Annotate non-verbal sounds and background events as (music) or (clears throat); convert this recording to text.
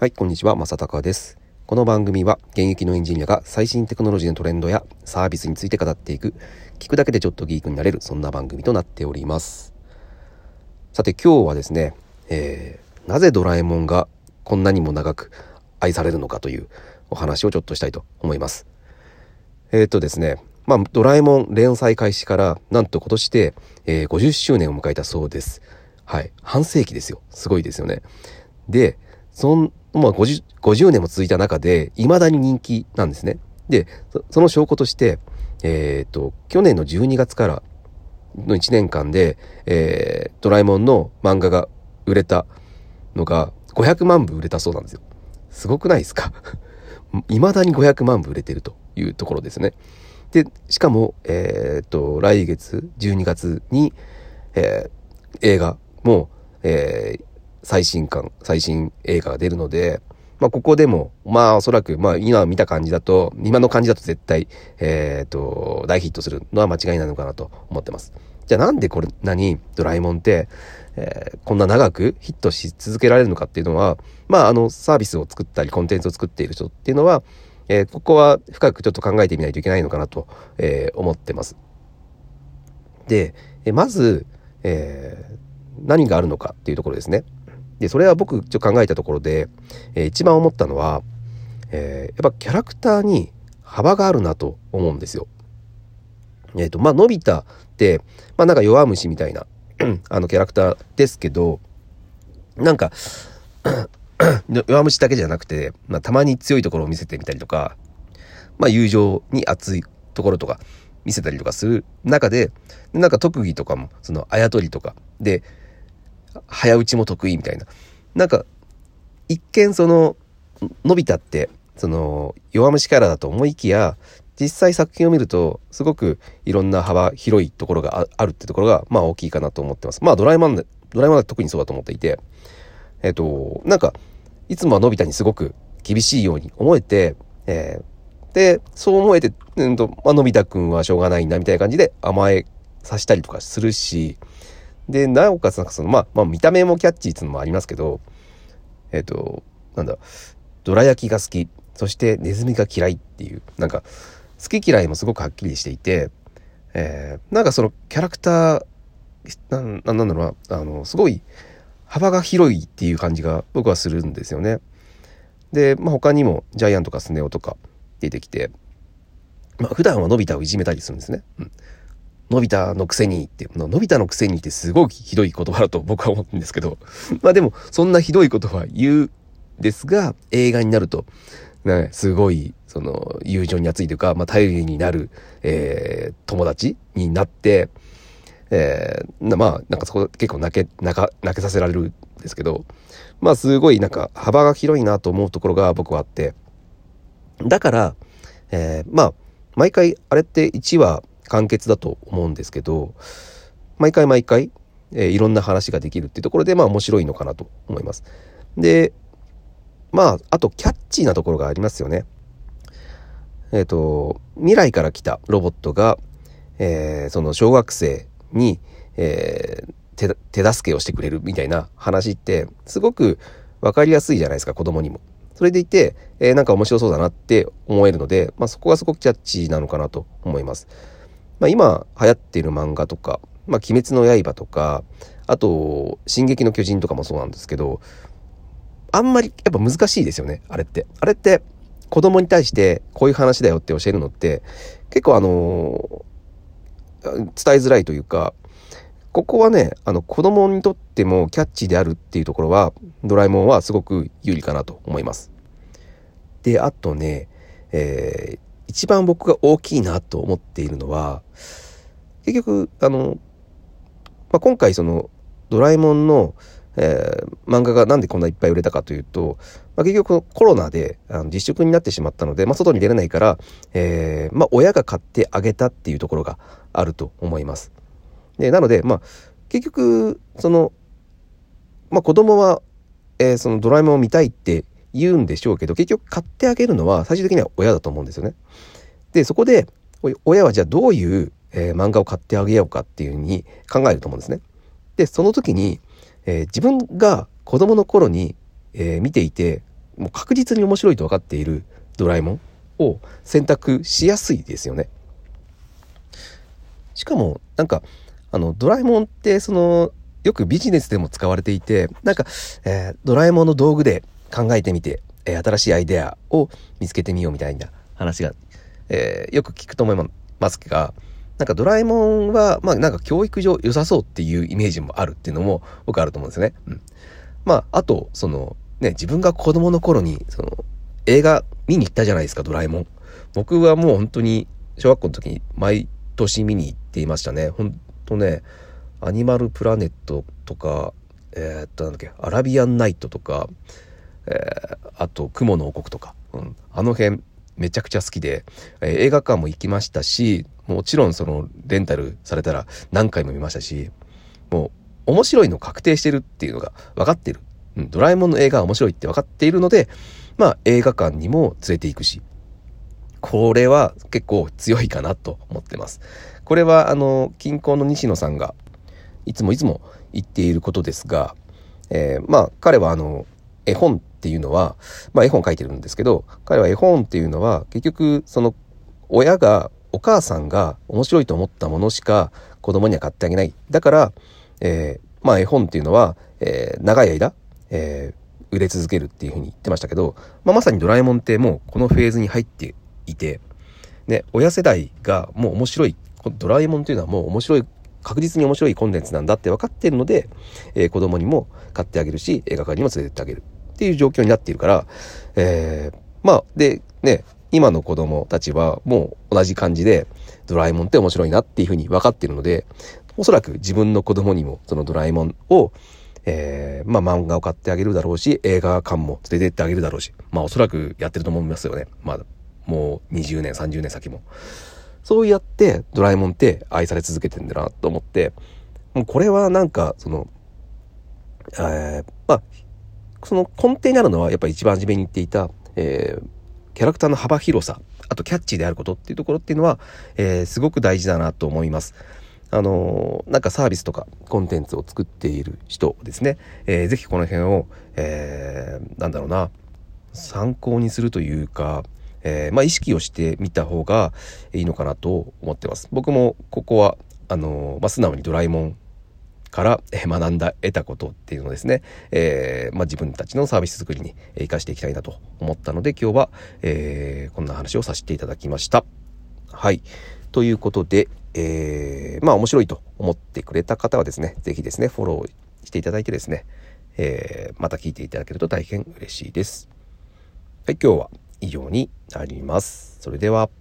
はい、こんにちは、正隆です。この番組は現役のエンジニアが最新テクノロジーのトレンドやサービスについて語っていく、聞くだけでちょっとギークになれる、そんな番組となっております。さて今日はですね、えー、なぜドラえもんがこんなにも長く愛されるのかというお話をちょっとしたいと思います。えー、っとですね、まあ、ドラえもん連載開始から、なんと今年で、えー、50周年を迎えたそうです。はい。半世紀ですよ。すごいですよね。で、そん、まあ50、50年も続いた中で、未だに人気なんですね。で、その証拠として、えっ、ー、と、去年の12月からの1年間で、えー、ドラえもんの漫画が売れたのが500万部売れたそうなんですよ。すごくないですか？(laughs) 未だに500万部売れてるというところですね。で、しかも、えっ、ー、と、来月12月に、えー、映画も、えー、最新刊、最新映画が出るので、まあ、ここでも、まあ、おそらく、まあ、今見た感じだと、今の感じだと絶対、えっ、ー、と、大ヒットするのは間違いないのかなと思ってます。じゃあなんでこれ、何、ドラえもんって、えー、こんな長くヒットし続けられるのかっていうのは、まあ、あの、サービスを作ったり、コンテンツを作っている人っていうのは、えー、ここは深くちょっと考えてみないといけないのかなと、えー、思ってます。で、えまず、え何があるのかっていうところですね。で、それは僕ちょっと考えたところで、えー、一番思ったのは、えー、やっぱキャラクターに幅があるなと思うんですよ。えっ、ー、と、まあ、のび太って、まあ、なんか弱虫みたいな (clears throat) あのキャラクターですけど、なんか (clears throat) 弱虫だけじゃなくて、まあ、たまに強いところを見せてみたりとか、まあ、友情に熱いところとか見せたりとかする中で、なんか特技とかも、その、あやとりとかで、早打ちも得意みたいな。なんか、一見その、のび太って、その、弱虫キャラだと思いきや、実際作品を見ると、すごくいろんな幅広いところがあるってところが、まあ大きいかなと思ってます。まあドラえもん、ドラえもんは特にそうだと思っていて、えっ、と、なんか、いつもはのび太にすごく厳しいように思えて、えー、で、そう思えて、うんと、まあ、のび太くんはしょうがないな、みたいな感じで甘えさせたりとかするし、で、なおかつなんかその、まあ、まあ、見た目もキャッチーっていうのもありますけど、えっ、ー、と、なんだ、どら焼きが好き、そしてネズミが嫌いっていう、なんか、好き嫌いもすごくはっきりしていて、えー、なんかそのキャラクター、ななんだろうな、あの、すごい幅が広いっていう感じが僕はするんですよね。で、まあ、他にもジャイアンとかスネ夫とか出てきて、まあ、普段はのび太をいじめたりするんですね。うん。のび太のくせにって、のび太のくせにってすごいひどい言葉だと僕は思うんですけど、(laughs) まあでも、そんなひどいことは言うですが、映画になると、ね、すごい、その、友情に熱いというか、まあ、頼りになる、えー、友達になって、えー、まあ、なんかそこ結構泣け、泣か、泣けさせられるんですけど、まあ、すごいなんか幅が広いなと思うところが僕はあって、だから、えー、まあ、毎回、あれって1話完結だと思うんですけど、毎回毎回、えー、いろんな話ができるっていうところで、まあ面白いのかなと思います。で、まあ、あとキャッチーなところがありますよね。えっ、ー、と、未来から来たロボットが、えー、その小学生に、えー、手手助けをしてくれるみたいな話って、すごく分かりやすいじゃないですか、子供にも。それでいて、えー、なんか面白そうだなって思えるので、まあ、そこがすごくキャッチーなのかなと思います。まあ、今流行っている漫画とか、まあ、鬼滅の刃とか、あと、進撃の巨人とかもそうなんですけど、あんまりやっぱ難しいですよね、あれって。あれって、子供に対してこういう話だよって教えるのって、結構あの、伝えづらいというか、ここはね、あの、子供にとってもキャッチであるっていうところは、ドラえもんはすごく有利かなと思います。で、あとね、えー、一番僕が大きいなと思っているのは、結局、あの、まあ、今回その、ドラえもんの、えー、漫画がなんでこんないっぱい売れたかというと、まあ、結局コロナであの自粛になってしまったので、まあ、外に出れないから、えー、まあ、親が買ってあげたっていうところがあると思います。で、なので、まあ、結局、その、まあ、子供は、えー、そのドラえもんを見たいって言うんでしょうけど、結局買ってあげるのは最終的には親だと思うんですよね。で、そこで、親はじゃあどういう、えー、漫画を買ってあげようかっていうふうに考えると思うんですね。で、その時に、えー、自分が子供の頃に、えー、見ていて、もう確実に面白いと分かっているドラえもんを選択しやすいですよね。しかも、なんか、あの、ドラえもんって、その、よくビジネスでも使われていて、なんか、えー、ドラえもんの道具で考えてみて、えー、新しいアイデアを見つけてみようみたいな話が、えー、よく聞くと思いますが、なんかドラえもんは、まあなんか教育上良さそうっていうイメージもあるっていうのも僕あると思うんですよね。うん。まあ、あと、その、ね、自分が子供の頃に、その、映画見に行ったじゃないですか、ドラえもん。僕はもう本当に、小学校の時に毎年見に行っていましたね。ほんとね、アニマルプラネットとか、えー、っと、なんだっけ、アラビアンナイトとか、えー、あと、雲の王国とか、うん、あの辺、めちゃくちゃ好きで、えー、映画館も行きましたし、もちろんその、レンタルされたら何回も見ましたし、もう、面白いの確定してるっていうのが分かってる。うん、ドラえもんの映画は面白いって分かっているので、まあ、映画館にも連れて行くし、これは結構強いかなと思ってます。これは、あの、近郊の西野さんがいつもいつも言っていることですが、えー、まあ彼はあの絵本っていうのは、まあ絵本書いてるんですけど、彼は絵本っていうのは結局その親が、お母さんが面白いと思ったものしか子供には買ってあげない。だから、えー、まあ絵本っていうのは、えー、長い間、えー、売れ続けるっていうふうに言ってましたけど、まあ、まさにドラえもんってもうこのフェーズに入っていて、ね、親世代がもう面白い、ドラえもんというのはもう面白い確実に面白いコンテンツなんだって分かってるので、えー、子供にも買ってあげるし、映画館にも連れてってあげるっていう状況になっているから、えー、まあ、で、ね、今の子供たちはもう同じ感じで、ドラえもんって面白いなっていうふうに分かっているので、おそらく自分の子供にもそのドラえもんを、えー、まあ漫画を買ってあげるだろうし、映画館も連れてってあげるだろうし、まあおそらくやってると思いますよね。まあ、もう20年、30年先も。そうやってドラえもんって愛され続けてんだなと思って、もうこれはなんか、その、えー、まあ、その根底にあるのはやっぱり一番初めに言っていた、えー、キャラクターの幅広さ、あとキャッチーであることっていうところっていうのは、えー、すごく大事だなと思います。あのー、なんかサービスとかコンテンツを作っている人ですね、えー、ぜひこの辺を、えー、なんだろうな、参考にするというか、えー、まあ、意識をしてみた方がいいのかなと思ってます。僕もここは、あのまあ、素直にドラえもんから学んだ、得たことっていうのですね、えー、まあ、自分たちのサービス作りに活かしていきたいなと思ったので、今日は、えー、こんな話をさせていただきました。はい。ということで、えー、まあ面白いと思ってくれた方はですね、是非ですね、フォローしていただいてですね、え、また聞いていただけると大変嬉しいです。はい、今日は以上になります。それでは。